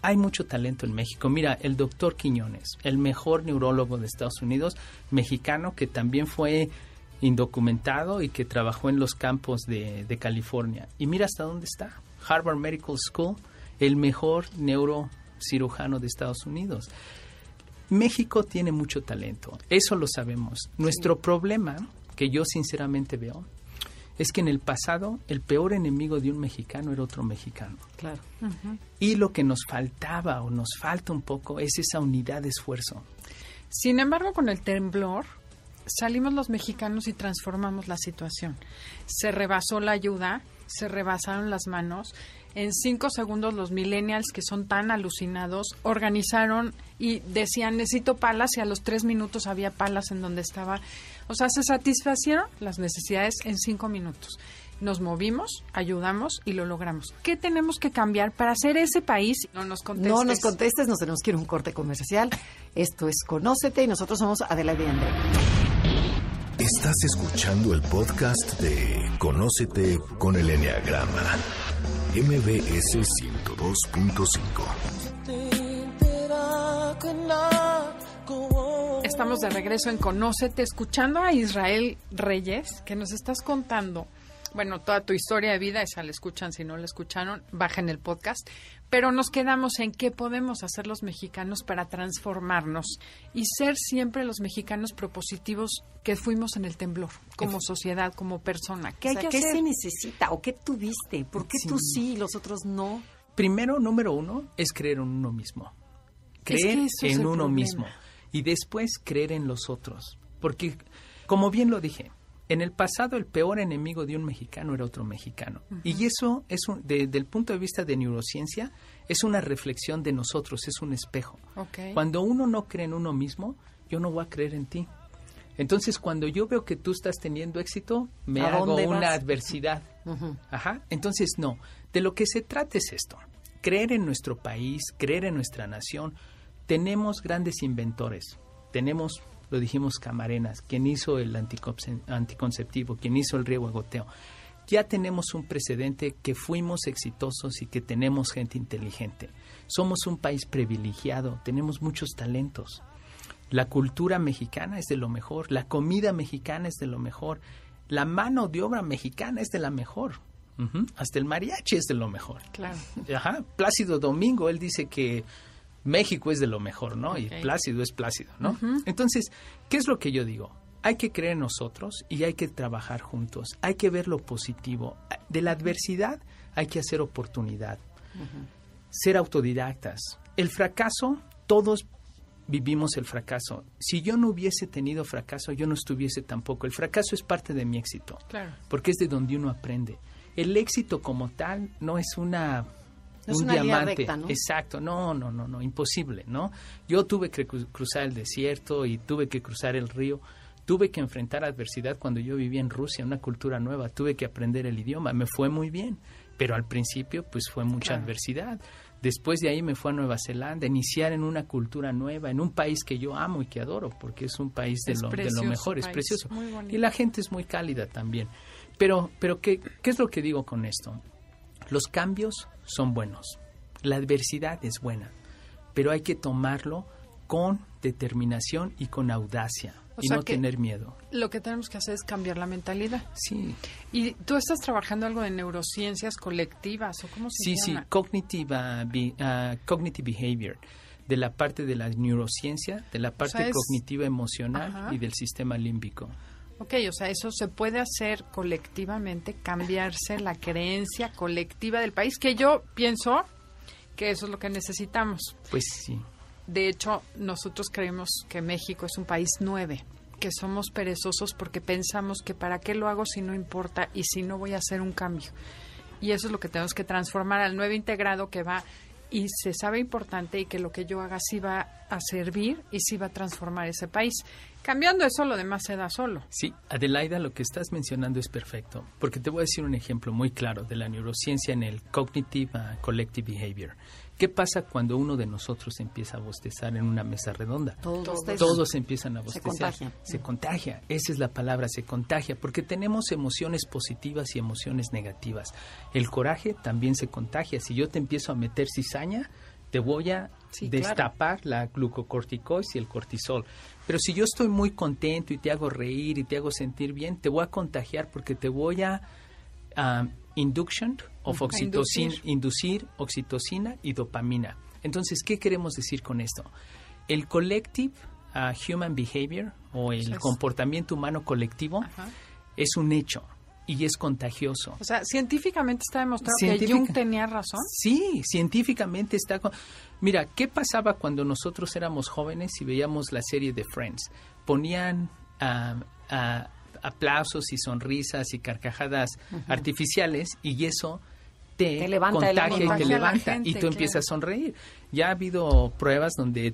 hay mucho talento en México. Mira, el doctor Quiñones, el mejor neurólogo de Estados Unidos, mexicano, que también fue indocumentado y que trabajó en los campos de, California. Y mira hasta dónde está. Harvard Medical School, el mejor neurocirujano de Estados Unidos. México tiene mucho talento, eso lo sabemos. Nuestro problema, que yo sinceramente veo, es que en el pasado el peor enemigo de un mexicano era otro mexicano. Claro. Y lo que nos faltaba o nos falta un poco es esa unidad de esfuerzo. Sin embargo, con el temblor salimos los mexicanos y transformamos la situación. Se rebasó la ayuda, se rebasaron las manos. En cinco segundos los millennials que son tan alucinados organizaron y decían necesito palas y a los tres minutos había palas en donde estaba o sea, se satisfacieron las necesidades en cinco minutos. Nos movimos, ayudamos y lo logramos. ¿Qué tenemos que cambiar para hacer ese país? No nos contestes. No nos contestes, nos tenemos que ir a un corte comercial. Esto es Conócete y nosotros somos Adela y André. Estás escuchando el podcast de Conócete con el Enneagrama, MBS 102.5. Estamos de regreso en Conócete, escuchando a Israel Reyes, que nos estás contando, bueno, toda tu historia de vida, esa la escuchan, si no la escucharon, bajen el podcast, pero nos quedamos en qué podemos hacer los mexicanos para transformarnos y ser siempre los mexicanos propositivos que fuimos en el temblor, como sociedad, como persona. ¿Qué hay que ¿qué se necesita o qué tuviste? ¿Por qué tú sí y los otros no? Primero, número uno, es creer en uno mismo. Creer en uno mismo y después creer en los otros. Porque, como bien lo dije, en el pasado el peor enemigo de un mexicano era otro mexicano. Y eso, es desde el punto de vista de neurociencia, es una reflexión de nosotros, es un espejo. Cuando uno no cree en uno mismo, yo no voy a creer en ti. Entonces, cuando yo veo que tú estás teniendo éxito, me hago una adversidad. Ajá. Entonces, no. De lo que se trata es esto. Creer en nuestro país, creer en nuestra nación, tenemos grandes inventores. Tenemos, lo dijimos, Camarenas, quien hizo el anticonceptivo, quien hizo el riego goteo. Ya tenemos un precedente que fuimos exitosos y que tenemos gente inteligente. Somos un país privilegiado, tenemos muchos talentos. La cultura mexicana es de lo mejor, la comida mexicana es de lo mejor, la mano de obra mexicana es de la mejor. Hasta el mariachi es de lo mejor. Claro. Ajá. Plácido Domingo, él dice que México es de lo mejor, ¿no? Y Plácido es Plácido, ¿no? Entonces, ¿qué es lo que yo digo? Hay que creer en nosotros y hay que trabajar juntos. Hay que ver lo positivo. De la adversidad hay que hacer oportunidad. Ser autodidactas. El fracaso, todos vivimos el fracaso. Si yo no hubiese tenido fracaso, yo no estuviese tampoco. El fracaso es parte de mi éxito. Claro. Porque es de donde uno aprende. El éxito como tal no es una es un diamante. ¿no? Exacto, no, no, no, no, imposible, ¿no? Yo tuve que cruzar el desierto y tuve que cruzar el río, tuve que enfrentar adversidad cuando yo vivía en Rusia, una cultura nueva, tuve que aprender el idioma, me fue muy bien, pero al principio pues fue mucha adversidad. Después de ahí me fue a Nueva Zelanda, iniciar en una cultura nueva, en un país que yo amo y que adoro, porque es un país de, lo, de lo, mejor, es precioso. Y la gente es muy cálida también. Pero, pero ¿qué, ¿qué es lo que digo con esto? Los cambios son buenos, la adversidad es buena, pero hay que tomarlo con determinación y con audacia y no tener miedo. Lo que tenemos que hacer es cambiar la mentalidad. Sí. ¿Y tú estás trabajando algo de neurociencias colectivas o cómo se sí, llama? Sí, cognitive, uh, cognitive behavior, de la parte de la neurociencia, de la parte cognitiva emocional y del sistema límbico. Ok, o sea, eso se puede hacer colectivamente, cambiarse la creencia colectiva del país, que yo pienso que eso es lo que necesitamos. Pues sí. De hecho, nosotros creemos que México es un país nueve, que somos perezosos porque pensamos que para qué lo hago si no importa y si no voy a hacer un cambio. Y eso es lo que tenemos que transformar al nuevo integrado que va y se sabe importante y que lo que yo haga sí va a servir y sí va a transformar ese país. Cambiando eso, lo demás se da solo. Sí, Adelaida, lo que estás mencionando es perfecto, porque te voy a decir un ejemplo muy claro de la neurociencia en el Cognitive uh, Collective Behavior. ¿Qué pasa cuando uno de nosotros empieza a bostezar en una mesa redonda? Todos, empiezan a bostezar. Se contagia. Se contagia. Esa es la palabra, se contagia, porque tenemos emociones positivas y emociones negativas. El coraje también se contagia. Si yo te empiezo a meter cizaña, te voy a destapar la glucocorticoides y el cortisol. Pero si yo estoy muy contento y te hago reír y te hago sentir bien, te voy a contagiar porque te voy a induction of oxitocina, inducir. oxitocina y dopamina. Entonces, ¿qué queremos decir con esto? El collective uh, human behavior o el comportamiento humano colectivo es un hecho y es contagioso. O sea, científicamente está demostrado que Jung tenía razón. Sí, científicamente está. Mira, ¿qué pasaba cuando nosotros éramos jóvenes y veíamos la serie de Friends? Ponían aplausos y sonrisas y carcajadas artificiales y eso te, contagia y te levanta y tú empiezas a sonreír. Ya ha habido pruebas donde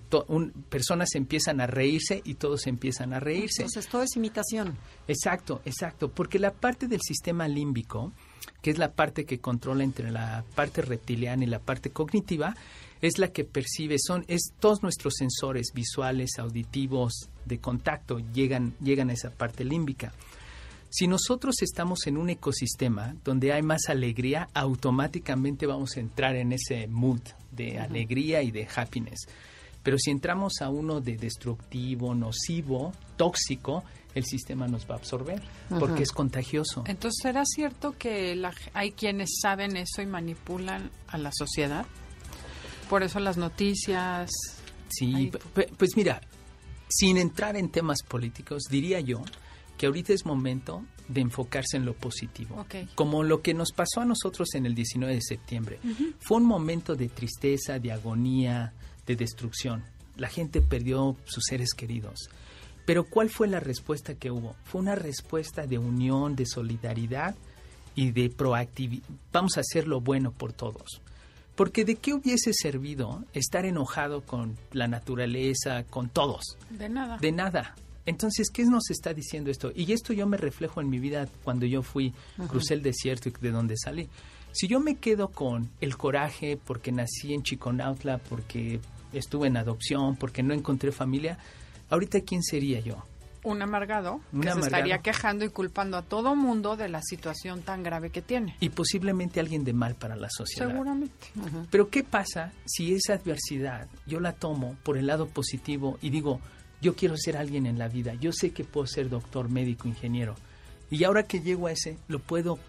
personas empiezan a reírse y todos empiezan a reírse. Entonces todo es imitación. Exacto, exacto, porque la parte del sistema límbico, que es la parte que controla entre la parte reptiliana y la parte cognitiva, es la que percibe, son es todos nuestros sensores visuales, auditivos, de contacto llegan llegan a esa parte límbica. Si nosotros estamos en un ecosistema donde hay más alegría, automáticamente vamos a entrar en ese mood de alegría y de happiness. Pero si entramos a uno de destructivo, nocivo, tóxico, el sistema nos va a absorber porque es contagioso. Entonces, ¿será cierto que hay quienes saben eso y manipulan a la sociedad? Por eso las noticias. Sí, pues mira, sin entrar en temas políticos, diría yo que ahorita es momento de enfocarse en lo positivo. Como lo que nos pasó a nosotros en el 19 de septiembre. Fue un momento de tristeza, de agonía, de destrucción. La gente perdió sus seres queridos. Pero ¿cuál fue la respuesta que hubo? Fue una respuesta de unión, de solidaridad y de proactividad. Vamos a hacer lo bueno por todos. Porque de qué hubiese servido estar enojado con la naturaleza, con todos? De nada. De nada. Entonces, ¿qué nos está diciendo esto? Y esto yo me reflejo en mi vida cuando yo fui, crucé el desierto y de donde salí. Si yo me quedo con el coraje porque nací en Chiconautla, porque estuve en adopción, porque no encontré familia, ahorita ¿quién sería yo? Un amargado que se estaría quejando y culpando a todo mundo de la situación tan grave que tiene. Y posiblemente alguien de mal para la sociedad. Seguramente. Pero ¿qué pasa si esa adversidad yo la tomo por el lado positivo y digo, yo quiero ser alguien en la vida, yo sé que puedo ser doctor, médico, ingeniero. Y ahora que llego a ese, lo puedo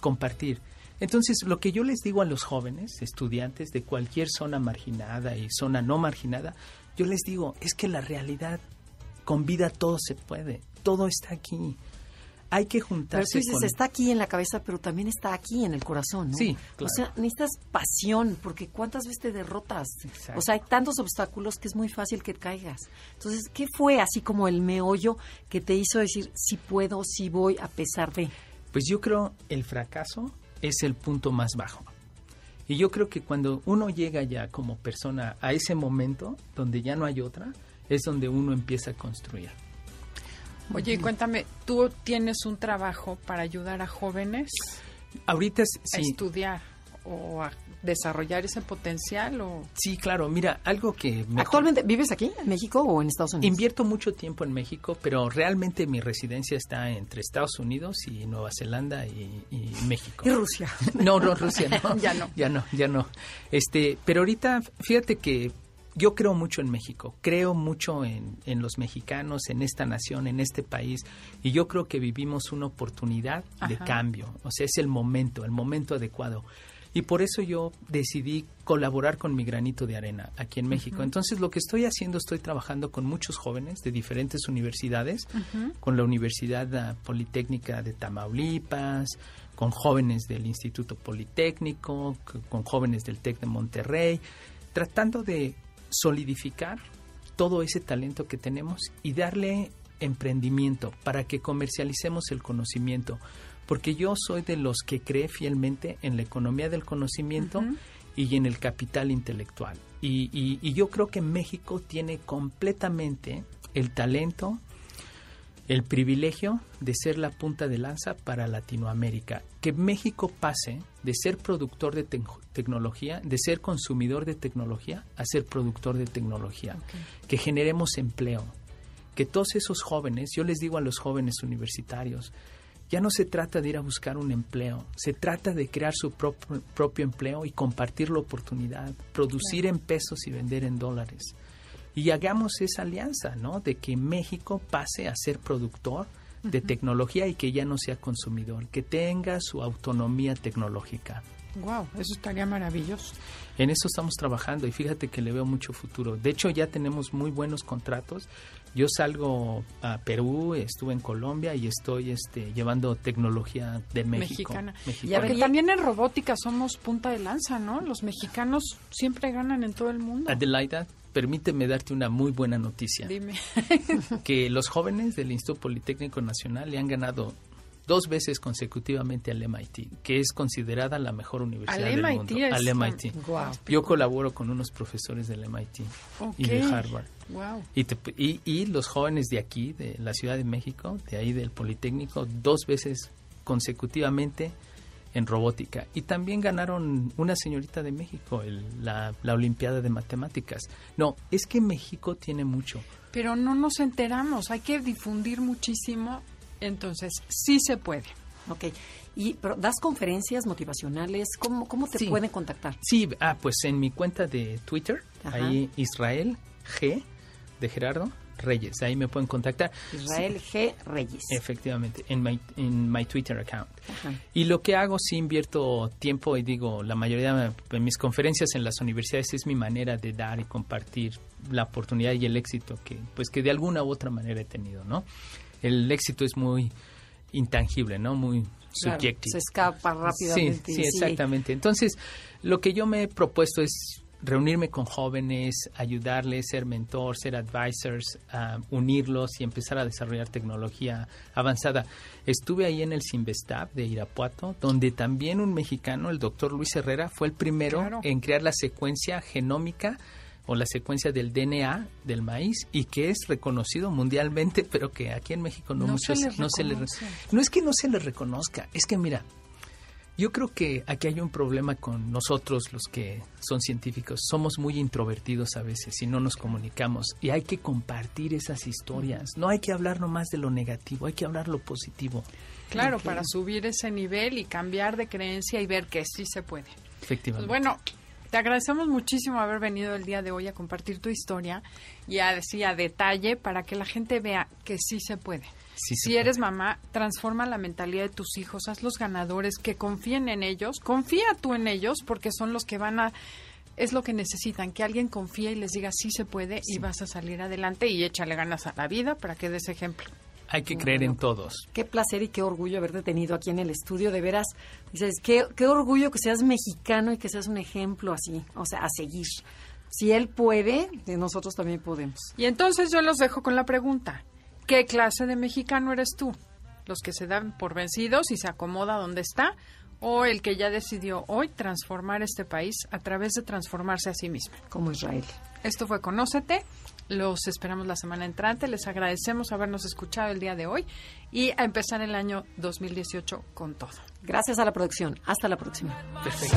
compartir. Entonces, lo que yo les digo a los jóvenes, estudiantes de cualquier zona marginada y zona no marginada, yo les digo, es que la realidad con vida todo se puede, todo está aquí. Hay que juntarse. Pero tú dices, está aquí en la cabeza, pero también está aquí en el corazón, ¿no? Sí, claro. O sea, necesitas pasión, porque ¿cuántas veces te derrotas? O sea, hay tantos obstáculos que es muy fácil que caigas. Entonces, ¿qué fue así como el meollo que te hizo decir, sí puedo, sí voy, a pesar de...? Pues yo creo el fracaso es el punto más bajo. Y yo creo que cuando uno llega ya como persona a ese momento donde ya no hay otra, es donde uno empieza a construir. Oye, cuéntame, ¿tú tienes un trabajo para ayudar a jóvenes Ahorita sí. a estudiar o a desarrollar ese potencial o sí claro mira algo que actualmente vives aquí en México o en Estados Unidos invierto mucho tiempo en México pero realmente mi residencia está entre Estados Unidos y Nueva Zelanda y, México. Y Rusia no no Rusia no. Ya no. Ya no ya no. Este pero ahorita fíjate que yo creo mucho en México, creo mucho en, en, los mexicanos, en esta nación, en este país, y yo creo que vivimos una oportunidad de cambio, o sea, es el momento, el momento adecuado. Y por eso yo decidí colaborar con mi granito de arena aquí en México. Entonces lo que estoy haciendo, estoy trabajando con muchos jóvenes de diferentes universidades, con la Universidad ah, Politécnica de Tamaulipas, con jóvenes del Instituto Politécnico, con jóvenes del TEC de Monterrey, tratando de solidificar todo ese talento que tenemos y darle emprendimiento para que comercialicemos el conocimiento porque yo soy de los que cree fielmente en la economía del conocimiento y en el capital intelectual. Y, yo creo que México tiene completamente el talento, el privilegio de ser la punta de lanza para Latinoamérica. Que México pase de ser productor de tecnología, de ser consumidor de tecnología, a ser productor de tecnología. Que generemos empleo. Que todos esos jóvenes, yo les digo a los jóvenes universitarios, ya no se trata de ir a buscar un empleo, se trata de crear su propio, empleo y compartir la oportunidad, producir en pesos y vender en dólares. Y hagamos esa alianza, ¿no? De que México pase a ser productor de tecnología y que ya no sea consumidor, que tenga su autonomía tecnológica. Wow, eso estaría maravilloso. En eso estamos trabajando y fíjate que le veo mucho futuro. De hecho, ya tenemos muy buenos contratos. Yo salgo a Perú, estuve en Colombia y estoy este, llevando tecnología de México. Mexicana. Y también en robótica somos punta de lanza, ¿no? Los mexicanos siempre ganan en todo el mundo. Adelaida, permíteme darte una muy buena noticia. Dime. que los jóvenes del Instituto Politécnico Nacional le han ganado dos veces consecutivamente al MIT, que es considerada la mejor universidad del mundo. al MIT. Yo colaboro con unos profesores del MIT y de Harvard. Y, y, los jóvenes de aquí, de la Ciudad de México, de ahí del Politécnico, dos veces consecutivamente en robótica. Y también ganaron una señorita de México, la, la Olimpiada de Matemáticas. No, es que México tiene mucho. Pero no nos enteramos, hay que difundir muchísimo entonces, sí se puede. Ok. Y pero das conferencias motivacionales, ¿cómo, cómo te pueden contactar? Sí, ah, pues en mi cuenta de Twitter, ahí Israel G de Gerardo Reyes, ahí me pueden contactar. Israel G Reyes. Efectivamente, en mi, en my Twitter account. Y lo que hago, sí invierto tiempo y digo, la mayoría de mis conferencias en las universidades es mi manera de dar y compartir la oportunidad y el éxito que, pues que de alguna u otra manera he tenido, ¿no? el éxito es muy intangible, ¿no? Muy subjetivo. Se escapa rápidamente. Sí, sí, exactamente. Entonces, lo que yo me he propuesto es reunirme con jóvenes, ayudarles, ser mentor, ser advisors, unirlos y empezar a desarrollar tecnología avanzada. Estuve ahí en el Sinvestab de Irapuato, donde también un mexicano, el doctor Luis Herrera, fue el primero en crear la secuencia genómica o la secuencia del DNA del maíz y que es reconocido mundialmente, pero que aquí en México no, muchos no se le no es que no se le reconozca, es que mira, yo creo que aquí hay un problema con nosotros los que son científicos. Somos muy introvertidos a veces y no nos comunicamos. Y hay que compartir esas historias. No hay que hablar nomás de lo negativo, hay que hablar lo positivo. Claro, para subir ese nivel y cambiar de creencia y ver que sí se puede. Efectivamente. Pues bueno, te agradecemos muchísimo haber venido el día de hoy a compartir tu historia y a decir a detalle para que la gente vea que sí se puede. Si eres mamá, transforma la mentalidad de tus hijos, haz los ganadores, que confíen en ellos, confía tú en ellos porque son los que van a es lo que necesitan, que alguien confíe y les diga sí se puede y vas a salir adelante y échale ganas a la vida para que des ejemplo. Hay que creer en todos. Qué placer y qué orgullo haberte tenido aquí en el estudio. De veras, dices, qué, qué orgullo que seas mexicano y que seas un ejemplo así, o sea, a seguir. Si él puede, nosotros también podemos. Y entonces yo los dejo con la pregunta. ¿Qué clase de mexicano eres tú? ¿Los que se dan por vencidos y se acomoda donde está? ¿O el que ya decidió hoy transformar este país a través de transformarse a sí mismo? Como Israel. Esto fue Conócete. Los esperamos la semana entrante. Les agradecemos habernos escuchado el día de hoy y a empezar el año 2018 con todo. Gracias a la producción. Hasta la próxima. Perfecto.